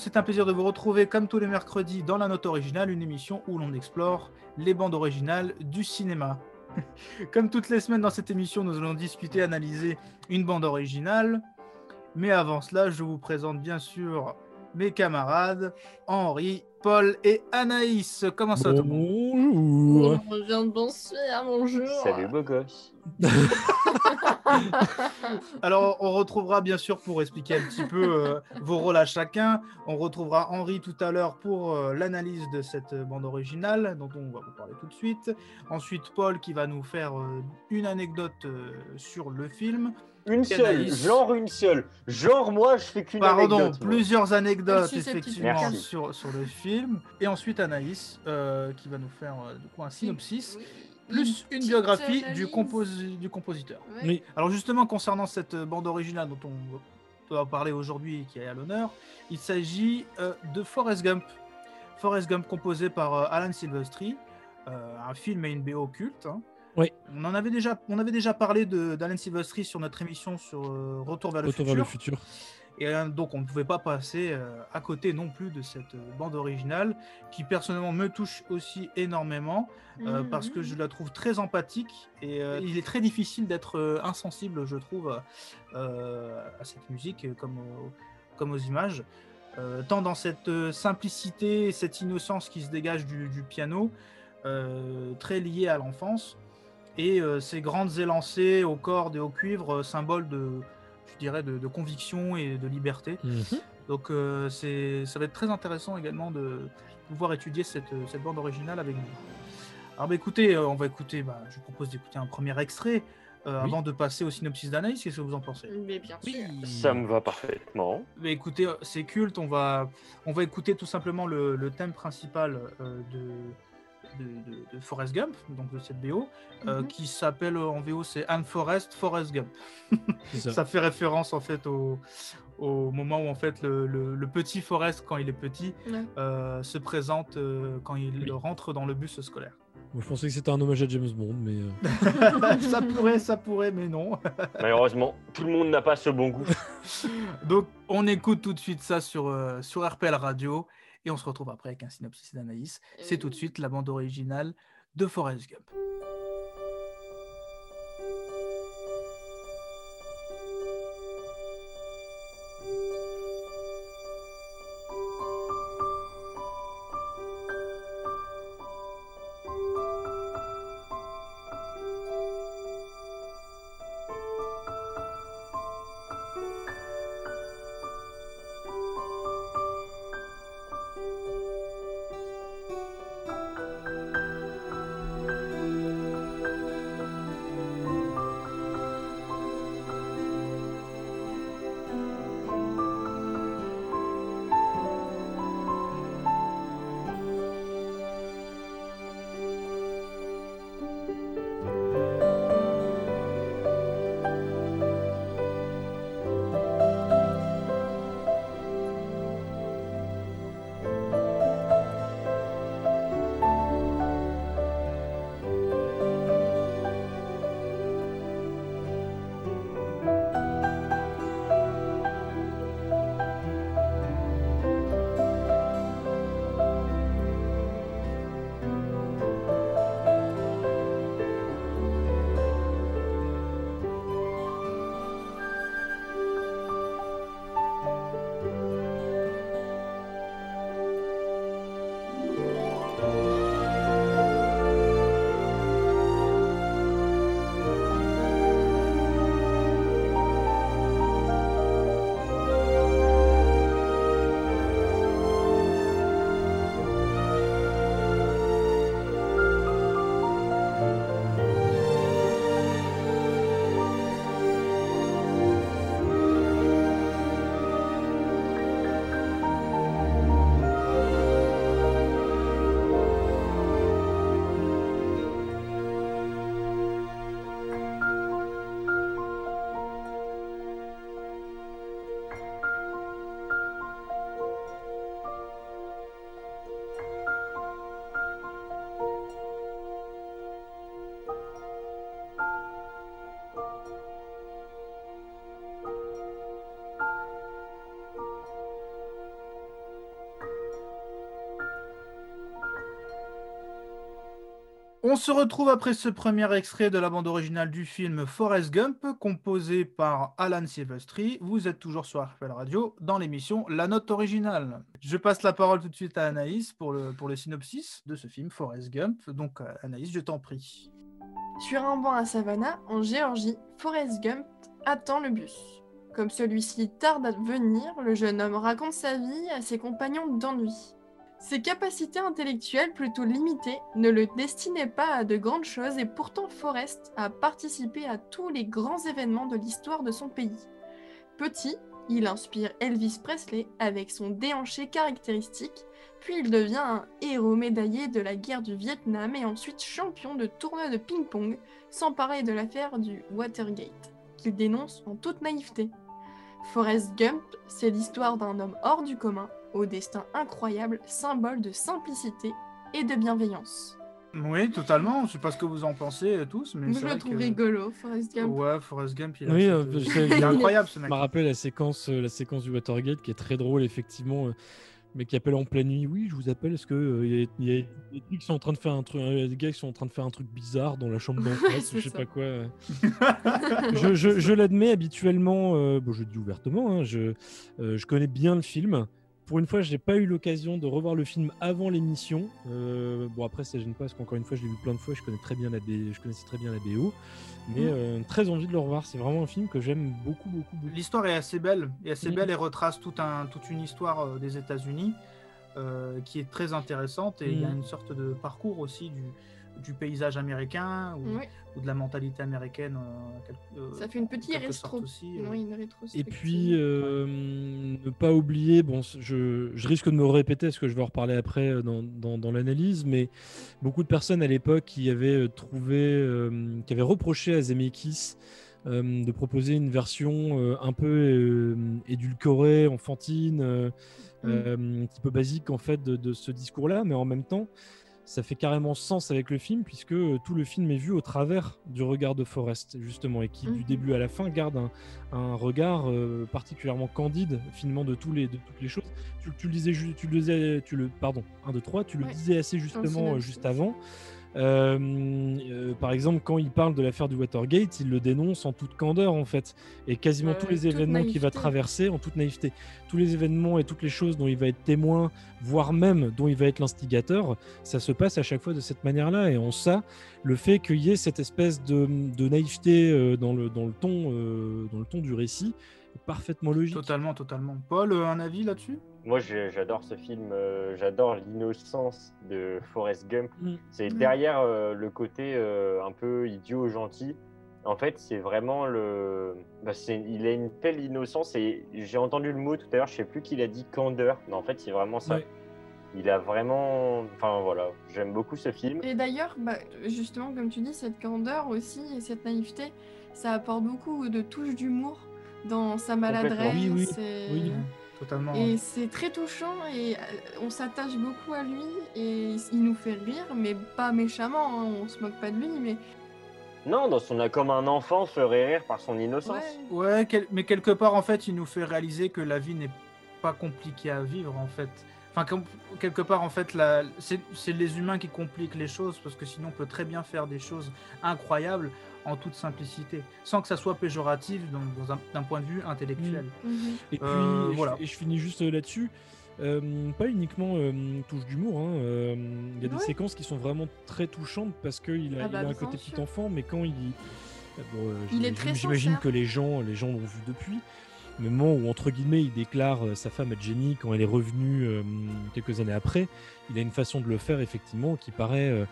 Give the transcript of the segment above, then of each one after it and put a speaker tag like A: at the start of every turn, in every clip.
A: c'est un plaisir de vous retrouver comme tous les mercredis dans la note originale, une émission où l'on explore les bandes originales du cinéma. comme toutes les semaines dans cette émission, nous allons discuter, analyser une bande originale. Mais avant cela, je vous présente bien sûr mes camarades Henri, Paul et Anaïs. Comment ça tout le monde
B: Bonjour. On vient de bonsoir, bonjour.
C: Salut beau gosse.
A: Alors, on retrouvera bien sûr pour expliquer un petit peu euh, vos rôles à chacun. On retrouvera Henri tout à l'heure pour euh, l'analyse de cette bande originale, dont on va vous parler tout de suite. Ensuite, Paul qui va nous faire euh, une anecdote euh, sur le film.
C: Une seule,
A: Anaïs.
C: genre une seule. Genre moi, je fais qu'une
A: Pardon,
C: anecdote. moi.
A: plusieurs anecdotes effectivement sur, sur le film. Et ensuite Anaïs euh, qui va nous faire euh, du coup un synopsis,
B: Oui.
A: plus une biographie du, composi- du compositeur.
D: Oui.
A: Alors justement, concernant cette euh, bande originale dont on va parler aujourd'hui et qui est à l'honneur, il s'agit euh, de Forrest Gump. Forrest Gump composé par euh, Alan Silvestri, euh, un film et une BO culte. hein.
D: Oui.
A: On en avait déjà, on avait déjà parlé de- d'Alan Silvestri sur notre émission sur euh, Retour vers le
D: Retour
A: futur.
D: vers le futur.
A: Et euh, donc, on ne pouvait pas passer euh, à côté non plus de cette bande originale qui, personnellement, me touche aussi énormément euh, parce que je la trouve très empathique et euh, il est très difficile d'être insensible, je trouve, euh, à cette musique comme, au- comme aux images. Euh, tant dans cette simplicité et cette innocence qui se dégage du, du piano, euh, très liée à l'enfance, et euh, ces grandes élancées aux cordes et au cuivre, euh, symbole de, je dirais, de, de conviction et de liberté.
D: Mhm.
A: Donc euh, c'est, ça va être très intéressant également de pouvoir étudier cette, cette bande originale avec vous. Alors bah, écoutez, euh, on va écouter, bah, je vous propose d'écouter un premier extrait euh,
D: Oui.
A: avant de passer au synopsis d'Anaïs. Qu'est-ce que vous en pensez?
B: Mais bien sûr.
C: Ça me va parfaitement.
A: Mais écoutez, euh, c'est culte, on va, on va écouter tout simplement le, le thème principal euh, de, de, de- de Forrest Gump, donc de cette BO, euh,
B: Mhm.
A: qui s'appelle en VO c'est Anne Forrest, Forrest Gump.
D: Ça.
A: Ça fait référence en fait au, au moment où en fait le, le- le petit Forrest, quand il est petit,
B: Ouais.
A: euh, se présente euh, quand il
D: Oui.
A: rentre dans le bus scolaire.
D: Moi, je pensais que c'était un hommage à James Bond, mais euh,
A: ça pourrait, ça pourrait, mais non.
C: Malheureusement, tout le monde n'a pas ce bon goût.
A: Donc on écoute tout de suite ça sur, euh, sur RPL Radio et on se retrouve après avec un synopsis d'Anaïs. C'est tout de suite la bande originale de Forrest Gump. On se retrouve après ce premier extrait de la bande originale du film Forrest Gump, composé par Alan Silvestri. Vous êtes toujours sur RFL Radio dans l'émission La Note Originale. Je passe la parole tout de suite à Anaïs pour le, pour synopsis de ce film Forrest Gump. Donc euh, Anaïs, je t'en prie.
B: Sur un banc à Savannah, en Géorgie, Forrest Gump attend le bus. Comme celui-ci tarde à venir, le jeune homme raconte sa vie à ses compagnons d'ennui. Ses capacités intellectuelles plutôt limitées ne le destinaient pas à de grandes choses et pourtant Forrest a participé à tous les grands événements de l'histoire de son pays. Petit, il inspire Elvis Presley avec son déhanché caractéristique, puis il devient un héros médaillé de la guerre du Vietnam et ensuite champion de tournoi de ping-pong, sans parler de l'affaire du Watergate, qu'il dénonce en toute naïveté. Forrest Gump, c'est l'histoire d'un homme hors du commun, au destin incroyable, symbole de simplicité et de bienveillance.
A: Oui, totalement. Je sais pas ce que vous en pensez euh, tous, mais
B: Moi, je le trouve
A: que-
B: rigolo, Forrest Gump.
A: Ouais, Forrest Gump, il, a
D: Oui, euh, je
A: il est incroyable ce
D: Ça
A: mec.
D: m'a rappelé la séquence, euh, la séquence du Watergate qui est très drôle, effectivement. mais qui appelle en pleine nuit. Oui, je vous appelle. Est-ce que euh, il y, a- il y a des trucs qui sont en train de faire un truc, euh, des gars qui sont en train de faire un truc bizarre dans la chambre d'en face, je sais
B: ça.
D: pas quoi. euh. je je- je l'admets habituellement. euh, bon, je le dis ouvertement. hein, je euh, je connais bien le film. Pour une fois, je n'ai pas eu l'occasion de revoir le film avant l'émission. Euh, bon, après, ça gêne pas parce qu'encore une fois, je l'ai vu plein de fois. Je connais très bien la B... je connaissais très bien la BO, mais
B: Mm.
D: euh, très envie de le revoir. C'est vraiment un film que j'aime beaucoup, beaucoup, beaucoup.
A: L'histoire est assez belle, et assez
D: Mhm.
A: belle et retrace tout un, toute une histoire euh, des États-Unis euh, qui est très intéressante. Et il y a
D: Mhm.
A: une sorte de parcours aussi du, du paysage américain ou,
B: Oui,
A: ou de la mentalité américaine. euh, quel- euh,
B: ça fait une petite rétro...
A: aussi, euh.
B: oui, une
D: Et puis, euh, ne pas oublier, bon, je, je risque de me répéter parce que je vais en reparler après dans, dans- dans l'analyse, mais beaucoup de personnes à l'époque qui avaient trouvé, euh, qui avaient reproché à Zemeckis euh, de proposer une version euh, un peu euh, édulcorée, enfantine, euh, euh, un petit peu basique en fait de, de ce discours-là, mais en même temps, ça fait carrément sens avec le film puisque euh, tout le film est vu au travers du regard de Forrest justement et qui du
B: Mhm.
D: début à la fin garde un, un regard euh, particulièrement candide finalement de tous les de toutes les choses. Tu, tu le disais tu le disais tu le pardon 1 2 3 tu le
B: Ouais.
D: disais assez justement euh, juste avant. Euh, euh, par exemple, quand il parle de l'affaire du Watergate, il le dénonce en toute candeur en fait, et quasiment
B: Ouais,
D: tous les événements qu'il va
B: naïveté.
D: traverser en toute naïveté, tous les événements et toutes les choses dont il va être témoin, voire même dont il va être l'instigateur, ça se passe à chaque fois de cette manière-là. Et en ça, le fait qu'il y ait cette espèce de, de naïveté euh, dans, le, dans, le ton, euh, dans le ton du récit est parfaitement logique.
A: Totalement, totalement. Paul, euh, un avis là-dessus?
C: Moi, j'adore ce film. euh, j'adore l'innocence de Forrest Gump.
D: Mm.
C: C'est
B: Mm.
C: derrière euh, le côté euh, un peu idiot, gentil. En fait, c'est vraiment le. bah, il a une telle innocence et j'ai entendu le mot tout à l'heure. Je sais plus qui l'a dit, candeur. Mais en fait, c'est vraiment ça.
D: Ouais.
C: Il a vraiment. Enfin voilà, j'aime beaucoup ce film.
B: Et d'ailleurs, bah, justement, comme tu dis, cette candeur aussi et cette naïveté, ça apporte beaucoup de touches d'humour dans sa maladresse.
D: Oui, oui,
B: et-
D: oui.
A: Totalement.
B: Et c'est très touchant et euh, on s'attache beaucoup à lui et il nous fait rire, mais pas méchamment, hein, on se moque pas de lui, mais
C: Non, dans son comme un enfant ferait rire par son innocence.
B: ouais.
A: Ouais, quel- mais quelque part, en fait, il nous fait réaliser que la vie n'est pas compliquée à vivre, en fait. Enfin, quelque part, en fait, la- c'est les humains qui compliquent les choses, parce que sinon, on peut très bien faire des choses incroyables en toute simplicité, sans que ça soit péjoratif dans- dans un- d'un point de vue intellectuel.
B: Mhm.
D: Et puis,
A: Euh,
D: et je-
A: voilà.
D: et je, finis juste euh, là-dessus. Euh, pas uniquement euh, touche d'humour, hein, euh, il y a des
B: Ouais.
D: séquences qui sont vraiment très touchantes parce qu'il a,
B: Ah
D: il
B: bah,
D: a un côté
B: sûr.
D: petit enfant, mais quand il. bon, euh,
B: Il est
D: j'imagine-
B: très
D: J'imagine que les gens les gens l'ont vu depuis. Moment où, entre guillemets, il déclare euh, sa femme à Jenny quand elle est revenue euh, quelques années après, il a une façon de le faire, effectivement, qui paraît euh,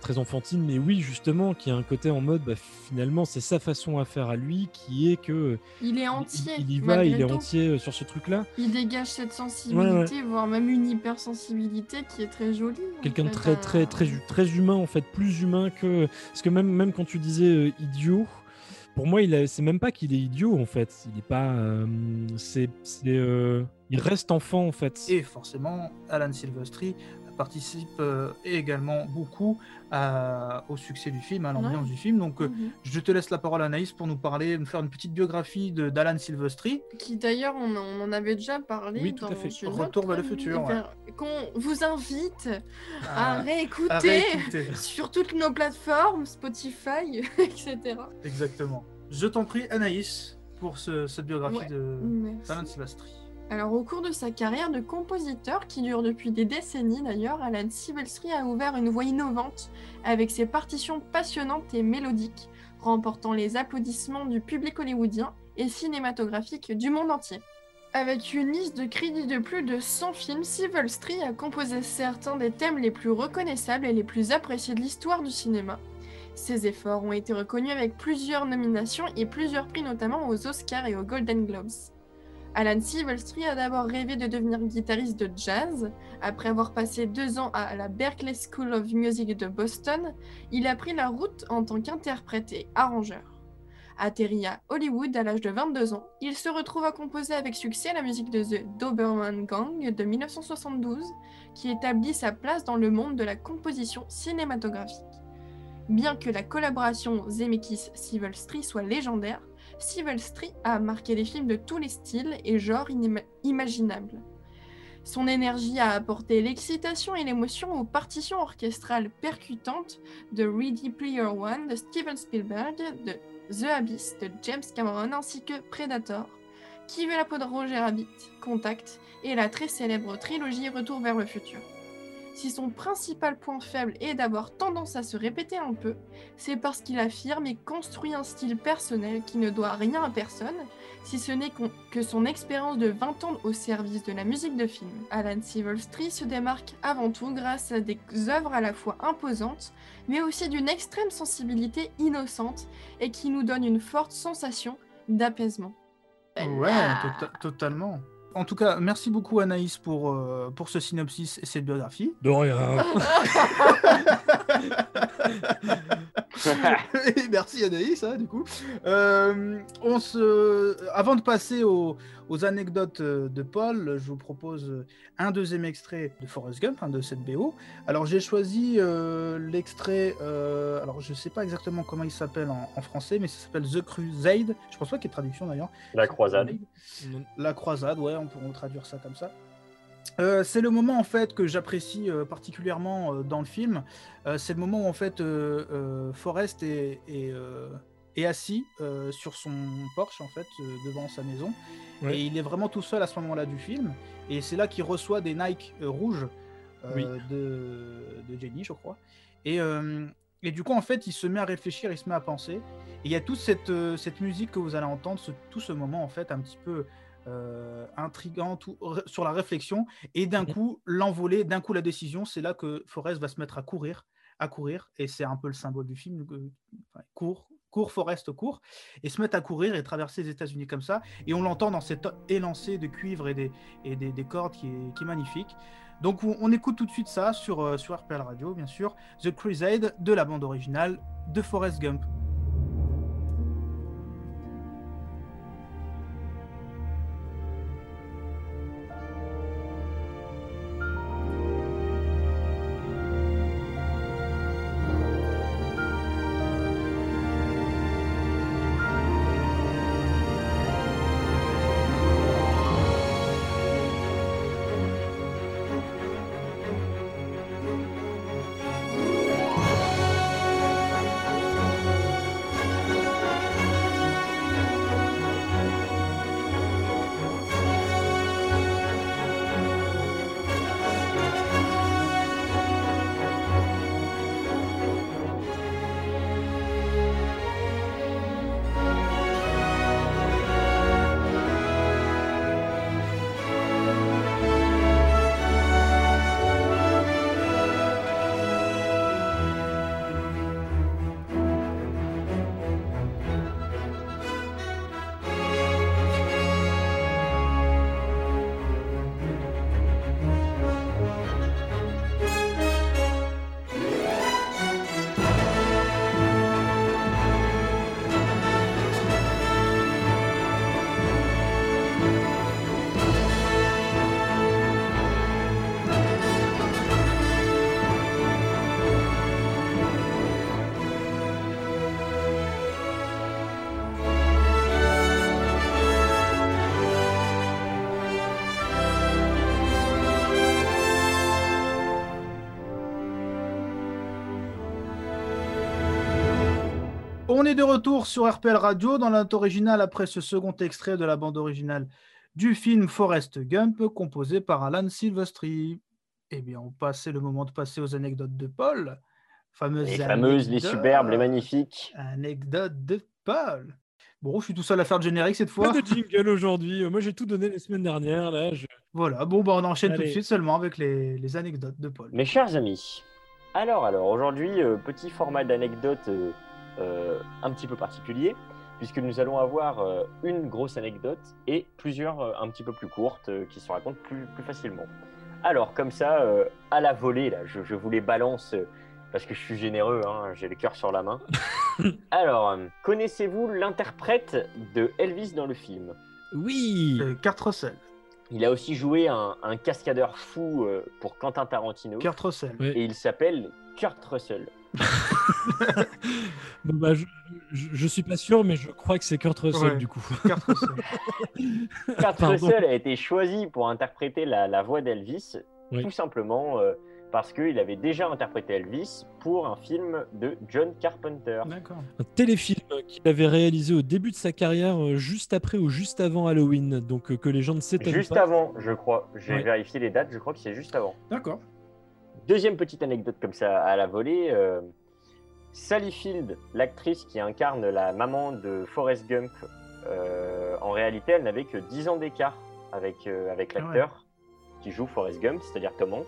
D: très enfantine, mais oui, justement, qui a un côté en mode, bah, finalement, c'est sa façon à faire à lui, qui est que
B: Il est entier.
D: il, y va, il est
B: tout.
D: entier sur ce truc-là.
B: Il dégage cette sensibilité, voire même une hypersensibilité qui est très jolie.
D: Quelqu'un de très, très, très, très humain, en fait, plus humain que. Parce que même, même quand tu disais idiot, pour moi, il a- c'est même pas qu'il est idiot, en fait. Il est pas. euh, c'est. c'est, euh, il reste enfant, en fait.
A: Et forcément, Alan Silvestri participe également beaucoup au succès du film, à l'ambiance du film. Donc, mhm. je te laisse la parole, Anaïs, pour nous parler, nous faire une petite biographie d'Alan Silvestri.
B: Qui d'ailleurs, on, en avait déjà parlé.
A: Oui, tout à fait. Retour vers le futur.
B: Qu'on vous invite à, ah, réécouter, sur toutes nos plateformes, Spotify, etc.
A: Exactement. Je t'en prie, Anaïs, pour cette biographie de Alan Silvestri.
B: Alors, au cours de sa carrière de compositeur, qui dure depuis des décennies d'ailleurs, Alan Silvestri a ouvert une voie innovante avec ses partitions passionnantes et mélodiques, remportant les applaudissements du public hollywoodien et cinématographique du monde entier. Avec une liste de crédits de plus de 100 films, Silvestri a composé certains des thèmes les plus reconnaissables et les plus appréciés de l'histoire du cinéma. Ses efforts ont été reconnus avec plusieurs nominations et plusieurs prix notamment aux Oscars et aux Golden Globes. Alan Silvestri a d'abord rêvé de devenir guitariste de jazz. Après avoir passé deux ans à la Berklee School of Music de Boston, il a pris la route en tant qu'interprète et arrangeur. Atterri à Hollywood à l'âge de 22 ans, il se retrouve à composer avec succès la musique de The Doberman Gang de 1972, qui établit sa place dans le monde de la composition cinématographique. Bien que la collaboration Zemeckis-Silvestri soit légendaire, Silvestri a marqué des films de tous les styles et genres imaginables. Son énergie a apporté l'excitation et l'émotion aux partitions orchestrales percutantes de Ready Player One de Steven Spielberg, de The Abyss de James Cameron ainsi que Predator, Qui veut la peau de Roger Rabbit, Contact et la très célèbre trilogie Retour vers le futur. Si son principal point faible est d'avoir tendance à se répéter un peu, c'est parce qu'il affirme et construit un style personnel qui ne doit rien à personne, si ce n'est que son expérience de 20 ans au service de la musique de film. Alan Silvestri se démarque avant tout grâce à des œuvres à la fois imposantes, mais aussi d'une extrême sensibilité innocente et qui nous donne une forte sensation d'apaisement.
A: Ouais, tota-, totalement. En tout cas, merci beaucoup Anaïs pour, euh, pour ce synopsis et cette biographie.
D: De rien.
A: merci Anaïs, hein, du coup. Euh, on se... Avant de passer aux, anecdotes euh, de Paul, je vous propose un deuxième extrait de Forrest Gump, hein, de cette BO. Alors j'ai choisi l'extrait, alors je ne sais pas exactement comment il s'appelle en, français, mais ça s'appelle The Crusade. Je pense pas qu'il y ait traduction d'ailleurs.
C: La croisade.
A: La croisade, ouais, on peut traduire ça comme ça. Euh, c'est le moment en fait que j'apprécie euh, particulièrement euh, dans le film. c'est le moment où en fait Forrest est, est, assis sur son porche en fait devant sa maison et il est vraiment tout seul à ce moment-là du film. Et c'est là qu'il reçoit des Nike rouges de, de, Jenny, je crois. Et, et du coup en fait il se met à réfléchir, il se met à penser. Et il y a toute cette, cette musique que vous allez entendre, tout ce moment en fait un petit peu euh, intrigant sur la réflexion et d'un mhm. coup l'envolée, d'un coup la décision, c'est là que Forrest va se mettre à courir, à courir et c'est un peu le symbole du film, court, court Forrest court et se mettre à courir et traverser les États-Unis comme ça et on l'entend dans cet élancé de cuivre et des, et des, cordes qui est, qui est, magnifique. Donc on, écoute tout de suite ça sur, euh, sur RPL Radio bien sûr, The Crusade de la bande originale de Forrest Gump. On est de retour sur RPL Radio dans la originale après ce second extrait de la bande originale du film Forrest Gump composé par Alan Silvestri. Eh bien, on passe, le moment de passer aux anecdotes de Paul.
C: Fameuses les fameuses, les superbes, les magnifiques.
A: Anecdotes de Paul. Bon, je suis tout seul à faire le générique cette fois.
D: Pas de jingle aujourd'hui. Moi, j'ai tout donné les semaines dernières. Là,
A: Voilà, bon, bah, on enchaîne tout de suite seulement avec les, anecdotes de Paul.
C: Mes chers amis, alors, alors aujourd'hui, euh, petit format d'anecdote euh, euh, un petit peu particulier, puisque nous allons avoir une grosse anecdote et plusieurs un petit peu plus courtes qui se racontent plus, plus facilement. Alors, comme ça, à la volée, là, je, je vous les balance parce que je suis généreux, hein, j'ai le cœur sur la main. Alors, connaissez-vous l'interprète de Elvis dans le film?
D: Oui
A: euh, Kurt Russell.
C: Il a aussi joué un, cascadeur fou euh, pour Quentin Tarantino.
A: Kurt Russell.
C: Et il s'appelle Kurt Russell.
D: bah, je, je, suis pas sûr, mais je crois que c'est Kurt Russell du coup.
A: Kurt Russell.
C: Kurt Russell a été choisi pour interpréter la, voix d'Elvis, tout simplement. Euh, parce qu'il avait déjà interprété Elvis pour un film de John Carpenter.
D: Un téléfilm qu'il avait réalisé au début de sa carrière, euh, juste après ou juste avant Halloween, donc euh, que les gens ne s'étonnent
C: pas. Juste avant, je crois. J'ai vérifié les dates, je crois que c'est juste avant.
A: D'accord.
C: Deuxième petite anecdote comme ça à la volée. Euh, Sally Field, l'actrice qui incarne la maman de Forrest Gump, en réalité, elle n'avait que 10 ans d'écart avec, avec ah l'acteur qui joue Forrest Gump, c'est-à-dire Tom Hanks.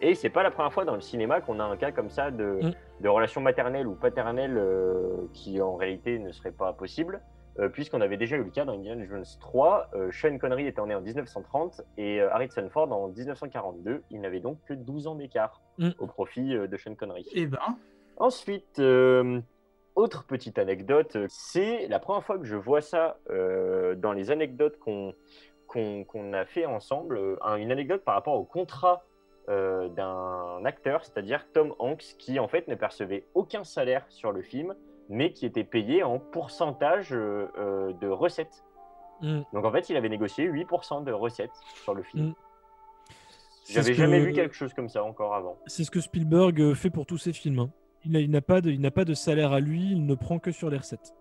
C: Et c'est pas la première fois dans le cinéma qu'on a un cas comme ça de, mm. de relation maternelle ou paternelle euh, qui en réalité ne serait pas possible, euh, puisqu'on avait déjà eu le cas dans Indiana Jones 3. Euh, Sean Connery était né en 1930 et Harrison Ford en 1942. Il n'avait donc que 12 ans d'écart mm. au profit de Sean Connery.
A: Et eh ben.
C: Ensuite, autre petite anecdote, c'est la première fois que je vois ça dans les anecdotes qu'on qu'on a fait ensemble, une anecdote par rapport au contrat euh, d'un acteur, c'est-à-dire Tom Hanks, qui en fait ne percevait aucun salaire sur le film, mais qui était payé en pourcentage euh, euh, de recettes. Mm. Donc en fait, il avait négocié 8% de recettes sur le film. Mm. J'avais jamais vu quelque chose comme ça encore avant.
D: C'est ce que Spielberg fait pour tous ses films. Hein. Il n'a pas, de, pas de salaire à lui, il ne prend que sur les recettes.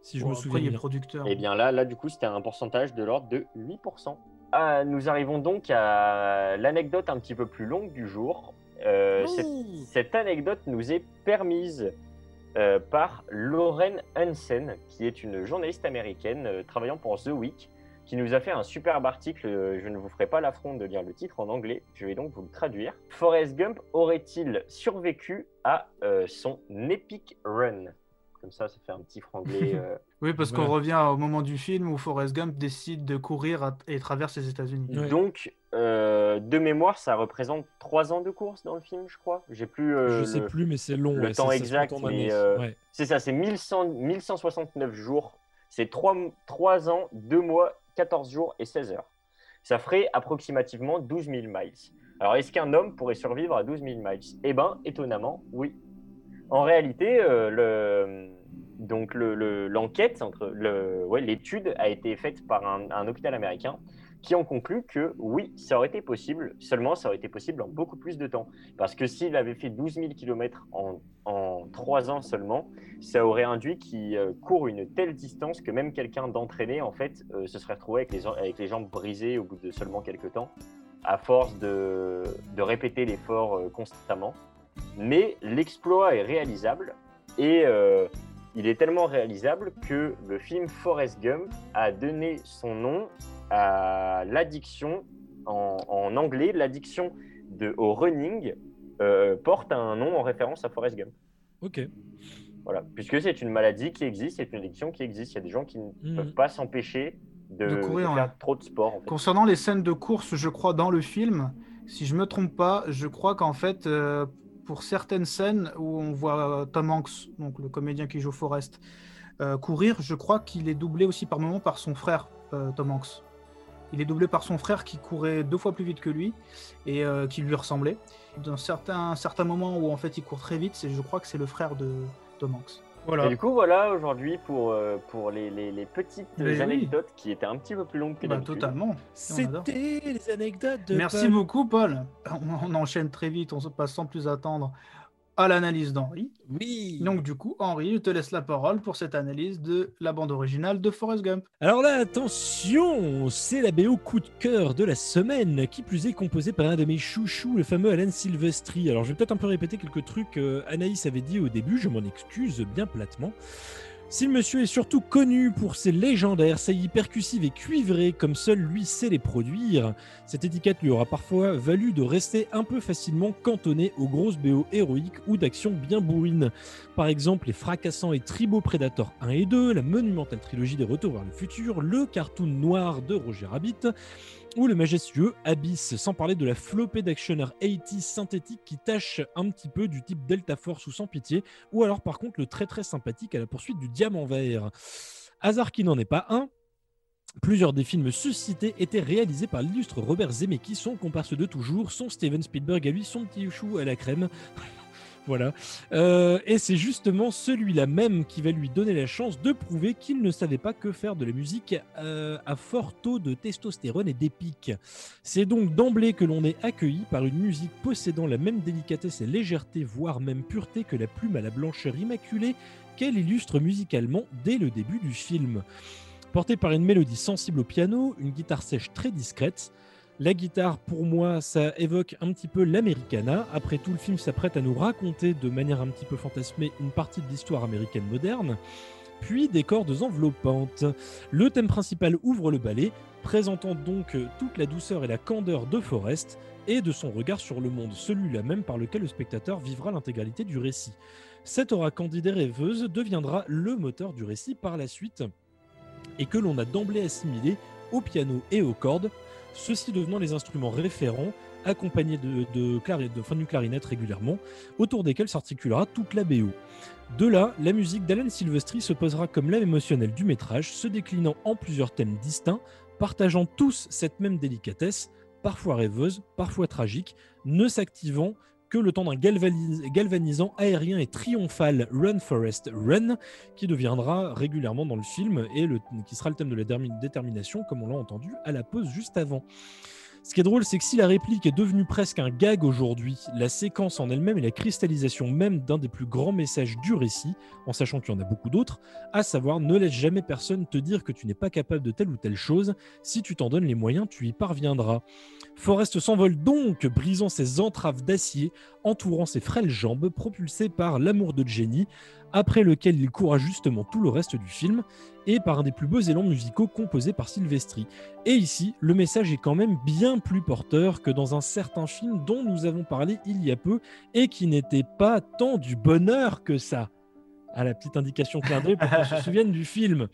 D: Si je me souviens bien.
A: producteur.
C: Et eh bien là, là, du coup, c'était un pourcentage de l'ordre de 8%. Ah, nous arrivons donc à l'anecdote un petit peu plus longue du jour. Euh, cette, anecdote nous est permise euh, par Lauren Hansen, qui est une journaliste américaine euh, travaillant pour The Week, qui nous a fait un superbe article. Je ne vous ferai pas l'affront de lire le titre en anglais, je vais donc vous le traduire. Forrest Gump aurait-il survécu à son epic run? Comme ça, ça fait un petit franglais. Euh,
A: oui, parce qu'on revient au moment du film où Forrest Gump décide de courir et traverse les États-Unis.
C: Donc, euh, de mémoire, ça représente trois ans de course dans le film, je crois. J'ai plus.
D: Euh, je sais plus, mais c'est long.
C: Le temps exact, mais c'est ça, c'est 1169 jours. C'est 3, 3 ans, 2 mois, 14 jours et 16 heures. Ça ferait approximativement 12 000 miles. Alors, est-ce qu'un homme pourrait survivre à 12 000 miles? Eh bien, étonnamment, oui. En réalité, le, donc l'enquête, entre le, ouais, l'étude a été faite par un, hôpital américain qui en conclut que oui, ça aurait été possible, seulement ça aurait été possible en beaucoup plus de temps. Parce que s'il avait fait 12 000 km en, en 3 ans seulement, ça aurait induit qu'il euh, court une telle distance que même quelqu'un d'entraîné, en fait, euh, se serait retrouvé avec les, avec les jambes brisées au bout de seulement quelques temps, à force de, de répéter l'effort euh, constamment. Mais l'exploit est réalisable et il est tellement réalisable que le film Forrest Gump a donné son nom à l'addiction en, anglais. L'addiction au running euh, porte un nom en référence à Forrest Gump.
D: Ok.
C: Voilà, puisque c'est une maladie qui existe, c'est une addiction qui existe. Il y a des gens qui ne hmm. peuvent pas s'empêcher de, courir, faire trop de sport.
A: Concernant les scènes de course, je crois dans le film, si je me trompe pas, je crois qu'en fait, euh, pour certaines scènes où on voit euh, Tom Hanks, donc le comédien qui joue Forrest, euh, courir, je crois qu'il est doublé aussi par moment par son frère, euh, Tom Hanks. Il est doublé par son frère qui courait deux fois plus vite que lui et qui lui ressemblait. Dans certains, certains moments où en fait il court très vite, je crois que c'est le frère de Tom Hanks.
C: Et du coup, voilà aujourd'hui pour, euh, pour les, les, petites anecdotes qui étaient un petit peu plus longues que bah,
A: Totalement.
D: C'était les anecdotes de
A: Merci beaucoup, Paul. On, enchaîne très vite, on se passe sans plus attendre à l'analyse d'Henri.
D: Oui.
A: Donc du coup, Henri, je te laisse la parole pour cette analyse de la bande originale de Forrest Gump.
D: Alors là, attention, c'est la BO coup de cœur de la semaine, qui plus est composée par un de mes chouchous, le fameux Alan Silvestri. Alors je vais peut-être un peu répéter quelques trucs que Anaïs avait dit au début, je m'en excuse bien platement. Si le monsieur est surtout connu pour ses légendaires saillies percussives et cuivrées comme seul lui sait les produire, cette étiquette lui aura parfois valu de rester un peu facilement cantonné aux grosses BO héroïques ou d'actions bien bourrines. Par exemple, les fracassants et tribaux Predator 1 et 2, la monumentale trilogie des Retours vers le futur, le cartoon noir de Roger Rabbit, ou le majestueux Abyss, sans parler de la flopée d'actionneurs 80 synthétiques qui tâchent un petit peu du type Delta Force ou Sans Pitié, ou alors par contre le très très sympathique à la poursuite du diamant vert. Hasard qui n'en est pas un, Plusieurs des films suscités étaient réalisés par l'illustre Robert Zemeckis, son comparse de toujours, son Steven Spielberg à lui, son petit chou à la crème. Voilà. Euh, et c'est justement celui-là même qui va lui donner la chance de prouver qu'il ne savait pas que faire de la musique euh, à fort taux de testostérone et d'épique. C'est donc d'emblée que l'on est accueilli par une musique possédant la même délicatesse et légèreté, voire même pureté que la plume à la blancheur immaculée qu'elle illustre musicalement dès le début du film. Portée par une mélodie sensible au piano, une guitare sèche très discrète, la guitare, pour moi, ça évoque un petit peu l'Americana. Après tout, le film s'apprête à nous raconter de manière un petit peu fantasmée une partie de l'histoire américaine moderne. Puis des cordes enveloppantes. Le thème principal ouvre le ballet, présentant donc toute la douceur et la candeur de Forrest et de son regard sur le monde, celui-là même par lequel le spectateur vivra l'intégralité du récit. Cette aura candide et rêveuse deviendra le moteur du récit par la suite et que l'on a d'emblée assimilé au piano et aux cordes, ceux-ci devenant les instruments référents accompagnés de, de, de fin du clarinette régulièrement, autour desquels s'articulera toute la BO. De là, la musique d'Alan Silvestri se posera comme l'âme émotionnelle du métrage, se déclinant en plusieurs thèmes distincts, partageant tous cette même délicatesse, parfois rêveuse, parfois tragique, ne s'activant le temps d'un galvanisant aérien et triomphal Run Forest Run, qui deviendra régulièrement dans le film et qui sera le thème de la détermination, comme on l'a entendu à la pause juste avant. Ce qui est drôle, c'est que si la réplique est devenue presque un gag aujourd'hui, la séquence en elle-même est la cristallisation même d'un des plus grands messages du récit, en sachant qu'il y en a beaucoup d'autres, à savoir ne laisse jamais personne te dire que tu n'es pas capable de telle ou telle chose, si tu t'en donnes les moyens, tu y parviendras. Forrest s'envole donc, brisant ses entraves d'acier, entourant ses frêles jambes, propulsé par l'amour de Jenny, après lequel il courra justement tout le reste du film, et par un des plus beaux élans musicaux composés par Silvestri. Et ici, le message est quand même bien plus porteur que dans un certain film dont nous avons parlé il y a peu, et qui n'était pas tant du bonheur que ça. À la petite indication clin d'œil pour qu'on se souvienne du film.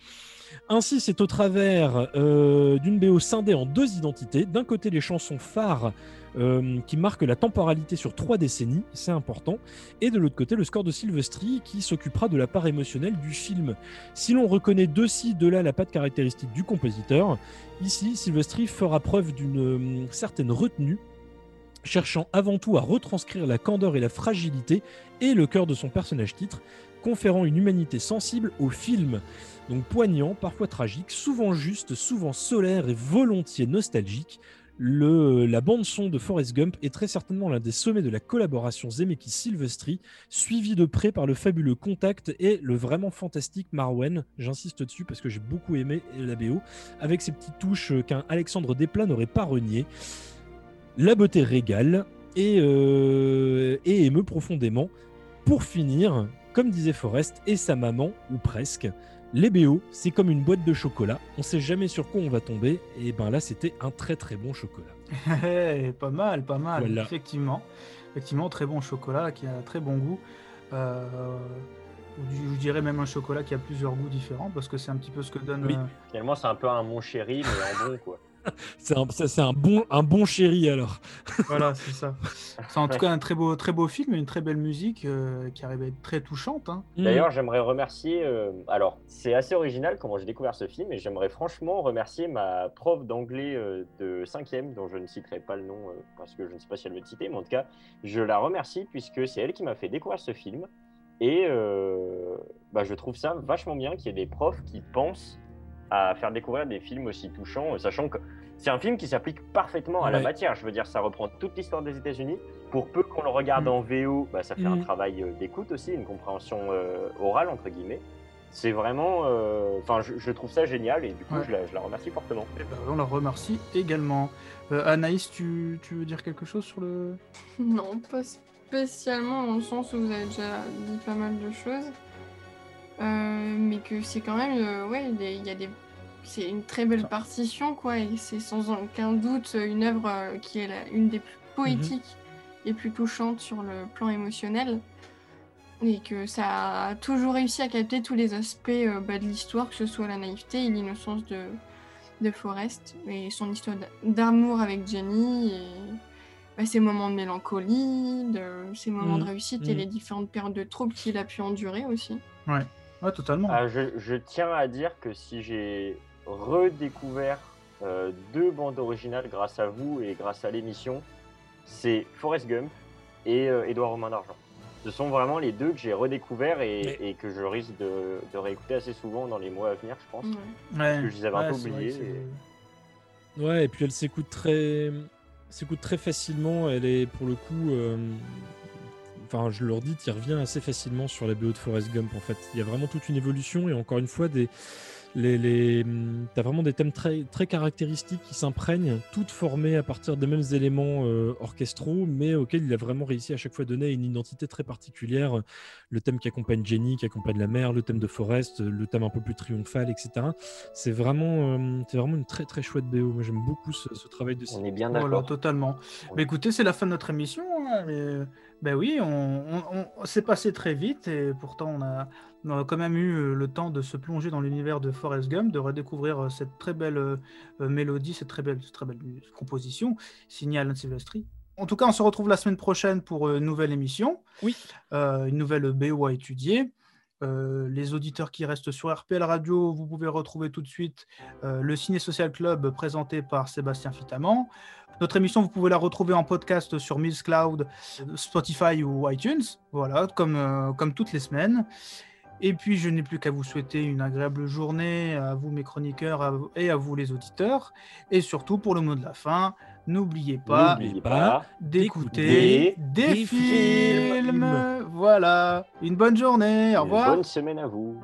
D: Ainsi, c'est au travers euh, d'une BO scindée en deux identités. D'un côté, les chansons phares euh, qui marquent la temporalité sur trois décennies, c'est important. Et de l'autre côté, le score de Silvestri qui s'occupera de la part émotionnelle du film. Si l'on reconnaît de ci, de là la patte caractéristique du compositeur, ici, Silvestri fera preuve d'une euh, certaine retenue cherchant avant tout à retranscrire la candeur et la fragilité et le cœur de son personnage titre, conférant une humanité sensible au film. Donc poignant, parfois tragique, souvent juste, souvent solaire et volontiers nostalgique. Le, la bande-son de Forrest Gump est très certainement l'un des sommets de la collaboration Zemeckis-Silvestri, suivi de près par le fabuleux Contact et le vraiment fantastique Marwen. J'insiste dessus parce que j'ai beaucoup aimé la BO, avec ses petites touches qu'un Alexandre Desplat n'aurait pas renié. La beauté régale et, euh, et émeut profondément. Pour finir, comme disait Forrest et sa maman, ou presque, les BO, c'est comme une boîte de chocolat. On sait jamais sur quoi on va tomber. Et ben là, c'était un très très bon chocolat.
A: Eh, pas mal, pas mal. Effectivement, effectivement, très bon chocolat qui a un très bon goût. Euh, je dirais même un chocolat qui a plusieurs goûts différents parce que c'est un petit peu ce que donne.
C: Oui. Euh, Finalement, c'est un peu un mon chéri, mais en bon quoi
D: c'est un, un, bon, un bon chéri alors.
A: voilà, c'est ça. C'est en tout cas un très beau, très beau film, une très belle musique euh, qui arrive à être très touchante. Hein.
C: Mm. D'ailleurs, j'aimerais remercier. Euh, alors, c'est assez original comment j'ai découvert ce film, et j'aimerais franchement remercier ma prof d'anglais euh, de 5e, dont je ne citerai pas le nom parce que je ne sais pas si elle veut le citer, mais en tout cas, je la remercie puisque c'est elle qui m'a fait découvrir ce film. Et bah, je trouve ça vachement bien qu'il y ait des profs qui pensent à faire découvrir des films aussi touchants, sachant que c'est un film qui s'applique parfaitement à la matière. Je veux dire, ça reprend toute l'histoire des États-Unis. Pour peu qu'on le regarde mm. en VO, bah, ça fait un mm. travail euh, d'écoute aussi, une compréhension euh, orale, entre guillemets. C'est vraiment. Euh, enfin, je, trouve ça génial et du coup, je, la, remercie fortement.
A: Eh ben, on la remercie également. Anaïs, tu, tu, veux dire quelque chose sur le.
B: Non, pas spécialement dans le sens où vous avez déjà dit pas mal de choses. Mais que c'est quand même. ouais, il y a des c'est une très belle partition, quoi, et c'est sans aucun doute une œuvre euh, qui est une des plus poétiques et plus touchantes sur le plan émotionnel. Et que ça a toujours réussi à capter tous les aspects euh, bah, de l'histoire, que ce soit la naïveté et l'innocence de, de Forrest, et son histoire d'amour avec Jenny, et bah, ses moments de mélancolie, de, ses moments de mhm. réussite et mhm. les différentes périodes de troubles qu'il a pu endurer aussi.
A: Ouais, ouais totalement.
C: Ah, je, je, tiens à dire que si j'ai redécouvert euh, deux bandes originales grâce à vous et grâce à l'émission. C'est Forrest Gump et euh, Édouard Romain d'Argent. Ce sont vraiment les deux que j'ai redécouverts et, que je risque de, réécouter assez souvent dans les mois à venir, je pense. Parce que je les avais un peu oubliés.
D: Et... Ouais, et puis elle s'écoute très, s'écoute très facilement. Elle est pour le coup. Euh, enfin, je leur dis, tu reviens assez facilement sur la BO de Forrest Gump en fait. Il y a vraiment toute une évolution et encore une fois des, les, les... tu as vraiment des thèmes très, très caractéristiques qui s'imprègnent, toutes formées à partir des mêmes éléments euh, orchestraux, mais auxquels il a vraiment réussi à chaque fois donner une identité très particulière. Le thème qui accompagne Jenny, qui accompagne la mère, le thème de Forest, le thème un peu plus triomphal, etc. C'est vraiment, euh, c'est vraiment une très très chouette BO. Moi j'aime beaucoup ce, travail de
C: On est bien d'accord.
A: totalement. Mais écoutez, c'est la fin de notre émission. Hein, ben oui, on, on, s'est passé très vite et pourtant on a, on a, quand même eu euh, le temps de se plonger dans l'univers de Forrest Gump, de redécouvrir euh, cette très belle euh, mélodie, cette très belle, très belle composition signée Alan Silvestri. En tout cas, on se retrouve la semaine prochaine pour une nouvelle émission.
D: Oui.
A: une nouvelle BO à étudier. Les auditeurs qui restent sur RPL Radio, vous pouvez retrouver tout de suite le Ciné Social Club présenté par Sébastien Fitaman. Notre émission, vous pouvez la retrouver en podcast sur Cloud, Spotify ou iTunes, voilà, comme, euh, comme toutes les semaines. Et puis, je n'ai plus qu'à vous souhaiter une agréable journée, à vous mes chroniqueurs et à vous les auditeurs. Et surtout, pour le mot de la fin, n'oubliez pas,
C: pas
A: d'écouter des, films. Voilà, une bonne journée, au revoir.
C: bonne semaine à vous.